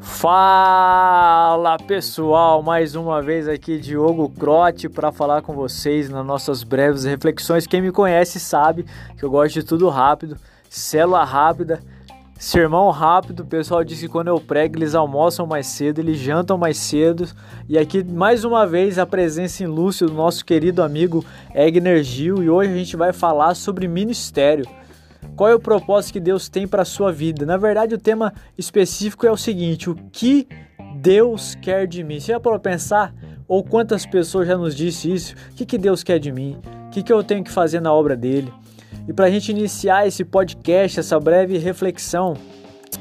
Fala pessoal, mais uma vez aqui Diogo Crote para falar com vocês nas nossas breves reflexões. Quem me conhece sabe que eu gosto de tudo rápido, célula rápida, sermão rápido. O pessoal diz que quando eu prego eles almoçam mais cedo, eles jantam mais cedo. E aqui mais uma vez a presença ilustre do nosso querido amigo Egner Gil e hoje a gente vai falar sobre ministério. Qual é o propósito que Deus tem para a sua vida? Na verdade, o tema específico é o seguinte: o que Deus quer de mim? Você já parou pensar? Ou quantas pessoas já nos disse isso? O que, que Deus quer de mim? O que, que eu tenho que fazer na obra dele? E para a gente iniciar esse podcast, essa breve reflexão,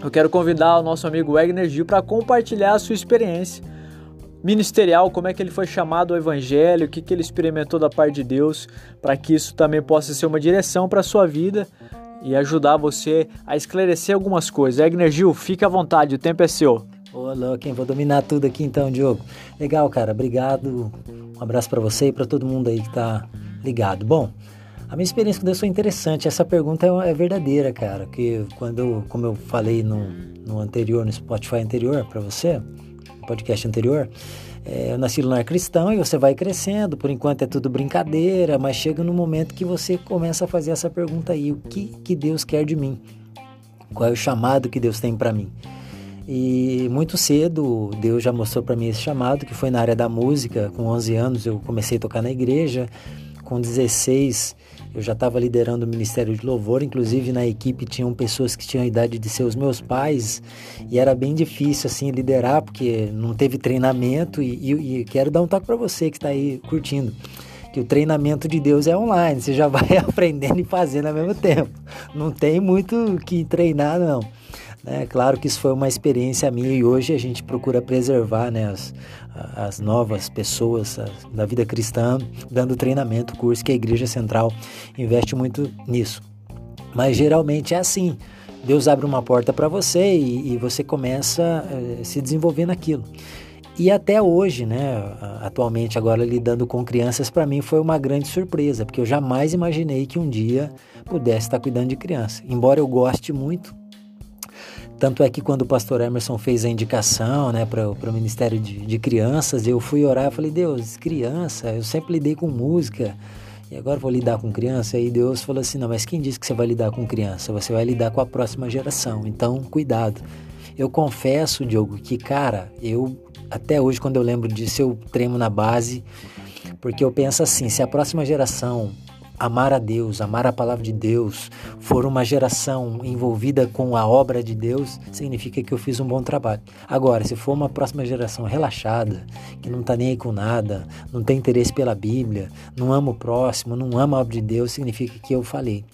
eu quero convidar o nosso amigo Wagner Gil para compartilhar a sua experiência ministerial, como é que ele foi chamado ao evangelho, o que, que ele experimentou da parte de Deus, para que isso também possa ser uma direção para a sua vida e ajudar você a esclarecer algumas coisas. Egner Gil, fique à vontade, o tempo é seu. Ô, louco, vou dominar tudo aqui então, Diogo. Legal, cara, obrigado. Um abraço para você e para todo mundo aí que tá ligado. Bom, a minha experiência com Deus foi interessante. Essa pergunta é, é verdadeira, cara. Que quando, como eu falei no, no anterior, no Spotify anterior para você, podcast anterior, é, eu nasci no lar cristão e você vai crescendo, por enquanto é tudo brincadeira, mas chega no momento que você começa a fazer essa pergunta aí: o que, que Deus quer de mim? Qual é o chamado que Deus tem para mim? E muito cedo Deus já mostrou para mim esse chamado, que foi na área da música. Com 11 anos eu comecei a tocar na igreja, com 16 eu já estava liderando o Ministério de Louvor, inclusive na equipe tinham pessoas que tinham a idade de ser os meus pais, e era bem difícil assim liderar, porque não teve treinamento. E, e, e quero dar um toque para você que está aí curtindo que o treinamento de Deus é online, você já vai aprendendo e fazendo ao mesmo tempo. Não tem muito que treinar, não. É claro que isso foi uma experiência minha e hoje a gente procura preservar né, as, as novas pessoas da vida cristã, dando treinamento, curso que a Igreja Central investe muito nisso. Mas geralmente é assim. Deus abre uma porta para você e, e, você começa a eh, se desenvolver naquilo. E até hoje, né, atualmente agora lidando com crianças, para mim foi uma grande surpresa, porque eu jamais imaginei que um dia pudesse estar cuidando de criança. Embora eu goste muito, tanto é que quando o pastor Emerson fez a indicação né, para o Ministério de, de Crianças, eu fui orar e falei, Deus, criança, eu sempre lidei com música, e agora vou lidar com criança. E Deus falou assim: não, mas quem disse que você vai lidar com criança? Você vai lidar com a próxima geração, então cuidado. Eu confesso, Diogo, que, cara, eu até hoje, quando eu lembro disso, eu tremo na base, porque eu penso assim: se a próxima geração amar a Deus, amar a palavra de Deus, for uma geração envolvida com a obra de Deus, significa que eu fiz um bom trabalho. Agora, se for uma próxima geração relaxada, que não está nem aí com nada, não tem interesse pela Bíblia, não ama o próximo, não ama a obra de Deus, significa que eu falei.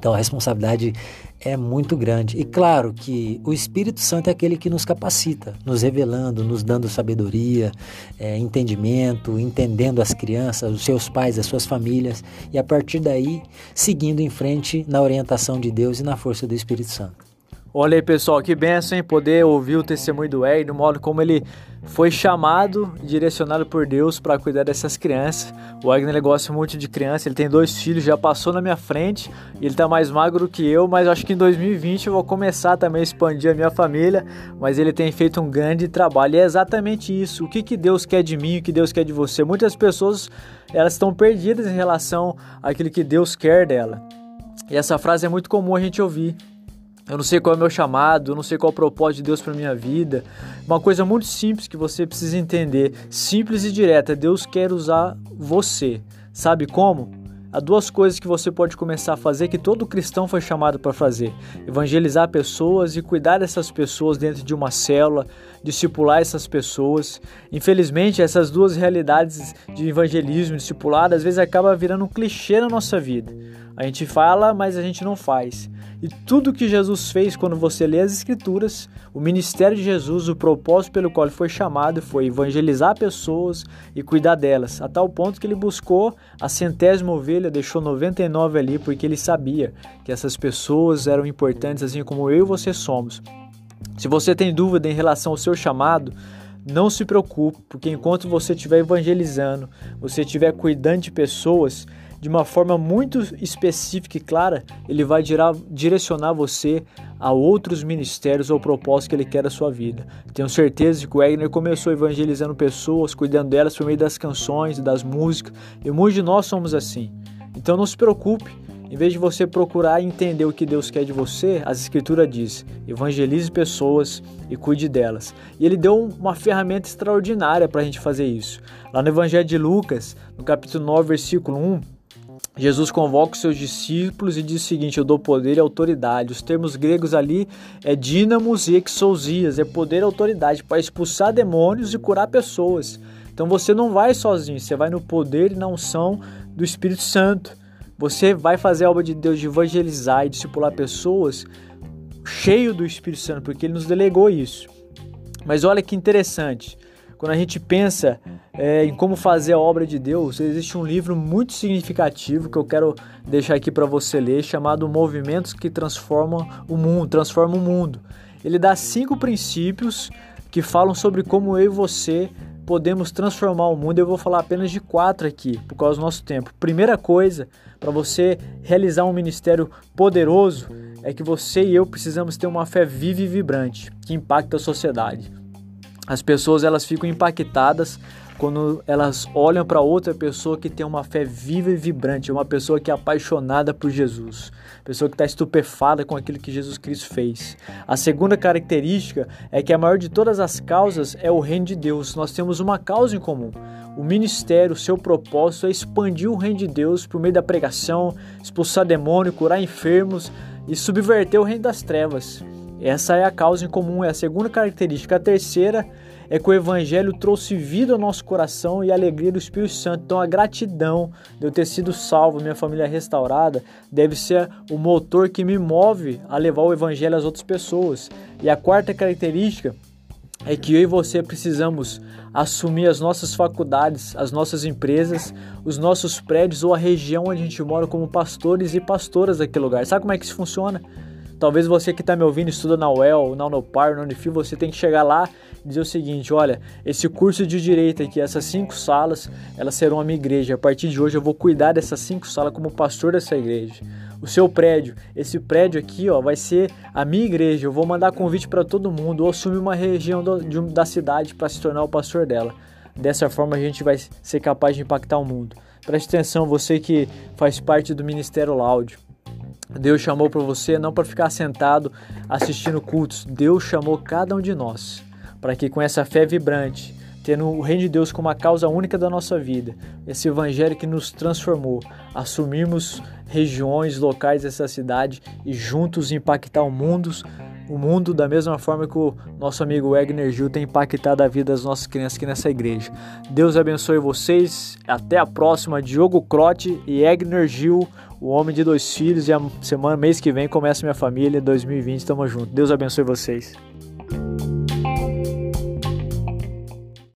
Então a responsabilidade é muito grande. E claro que o Espírito Santo é aquele que nos capacita, nos revelando, nos dando sabedoria, é, entendimento, entendendo as crianças, os seus pais, as suas famílias, e a partir daí seguindo em frente na orientação de Deus e na força do Espírito Santo. Olha aí, pessoal, que benção em poder ouvir o testemunho do Ed, do modo como ele foi chamado e direcionado por Deus para cuidar dessas crianças. O Wagner gosta muito de criança, ele tem dois filhos, já passou na minha frente, ele está mais magro que eu, mas acho que em 2020 eu vou começar também a expandir a minha família, mas ele tem feito um grande trabalho. E é exatamente isso. O que, que Deus quer de mim, o que Deus quer de você? Muitas pessoas, elas estão perdidas em relação àquilo que Deus quer dela. E essa frase é muito comum a gente ouvir. Eu não sei qual é o meu chamado, eu não sei qual é o propósito de Deus para minha vida. Uma coisa muito simples que você precisa entender, simples e direta, Deus quer usar você. Sabe como? Há duas coisas que você pode começar a fazer que todo cristão foi chamado para fazer: evangelizar pessoas e cuidar dessas pessoas dentro de uma célula, discipular essas pessoas. Infelizmente, essas duas realidades de evangelismo e discipulado às vezes acaba virando um clichê na nossa vida. A gente fala, mas a gente não faz. E tudo que Jesus fez quando você lê as Escrituras, o ministério de Jesus, o propósito pelo qual ele foi chamado foi evangelizar pessoas e cuidar delas, a tal ponto que ele buscou a centésima ovelha, deixou 99 ali, porque ele sabia que essas pessoas eram importantes, assim como eu e você somos. Se você tem dúvida em relação ao seu chamado, não se preocupe, porque enquanto você estiver evangelizando, você estiver cuidando de pessoas, de uma forma muito específica e clara, ele vai direcionar você a outros ministérios ou propósitos que ele quer da sua vida. Tenho certeza que o Wagner começou evangelizando pessoas, cuidando delas por meio das canções, das músicas, e muitos de nós somos assim. Então não se preocupe, em vez de você procurar entender o que Deus quer de você, as Escrituras diz: evangelize pessoas e cuide delas. E ele deu uma ferramenta extraordinária para a gente fazer isso. Lá no Evangelho de Lucas, no capítulo 9, versículo 1, Jesus convoca os seus discípulos e diz o seguinte: Eu dou poder e autoridade. Os termos gregos ali é dínamos e exousias, é poder e autoridade para expulsar demônios e curar pessoas. Então você não vai sozinho, você vai no poder e na unção do Espírito Santo. Você vai fazer a obra de Deus de evangelizar e discipular pessoas cheio do Espírito Santo, porque ele nos delegou isso. Mas olha que interessante. Quando a gente pensa é, em como fazer a obra de Deus, existe um livro muito significativo que eu quero deixar aqui para você ler, chamado Movimentos que Transformam o Mundo, Transforma o Mundo. Ele dá cinco princípios que falam sobre como eu e você podemos transformar o mundo. Eu vou falar apenas de quatro aqui, por causa do nosso tempo. Primeira coisa, para você realizar um ministério poderoso, é que você e eu precisamos ter uma fé viva e vibrante que impacta a sociedade. As pessoas elas ficam impactadas quando elas olham para outra pessoa que tem uma fé viva e vibrante, uma pessoa que é apaixonada por Jesus, pessoa que está estupefada com aquilo que Jesus Cristo fez. A segunda característica é que a maior de todas as causas é o reino de Deus. Nós temos uma causa em comum. O ministério, o seu propósito é expandir o reino de Deus por meio da pregação, expulsar demônio, curar enfermos e subverter o reino das trevas. Essa é a causa em comum, é a segunda característica. A terceira é que o Evangelho trouxe vida ao nosso coração e alegria do Espírito Santo. Então, a gratidão de eu ter sido salvo, minha família restaurada, deve ser o motor que me move a levar o Evangelho às outras pessoas. E a quarta característica é que eu e você precisamos assumir as nossas faculdades, as nossas empresas, os nossos prédios ou a região onde a gente mora como pastores e pastoras daquele lugar. Sabe como é que isso funciona? Talvez você que está me ouvindo estuda na UEL, na Unopar, na Unifil, você tem que chegar lá e dizer o seguinte, olha, esse curso de Direito aqui, essas cinco salas, elas serão a minha igreja. A partir de hoje eu vou cuidar dessas cinco salas como pastor dessa igreja. O seu prédio, esse prédio aqui, ó, vai ser a minha igreja. Eu vou mandar convite para todo mundo ou assumir uma região do, de, da cidade para se tornar o pastor dela. Dessa forma a gente vai ser capaz de impactar o mundo. Preste atenção, você que faz parte do Ministério Laudio. Deus chamou para você não para ficar sentado assistindo cultos. Deus chamou cada um de nós para que com essa fé vibrante, tendo o reino de Deus como a causa única da nossa vida, esse evangelho que nos transformou, assumirmos regiões, locais dessa cidade e juntos impactar o mundo, o mundo da mesma forma que o nosso amigo Egner Gil tem impactado a vida das nossas crianças aqui nessa igreja. Deus abençoe vocês. Até a próxima. Diogo Crote e Egner Gil, o homem de dois filhos. E a semana, mês que vem, começa minha família. 2020, tamo junto. Deus abençoe vocês.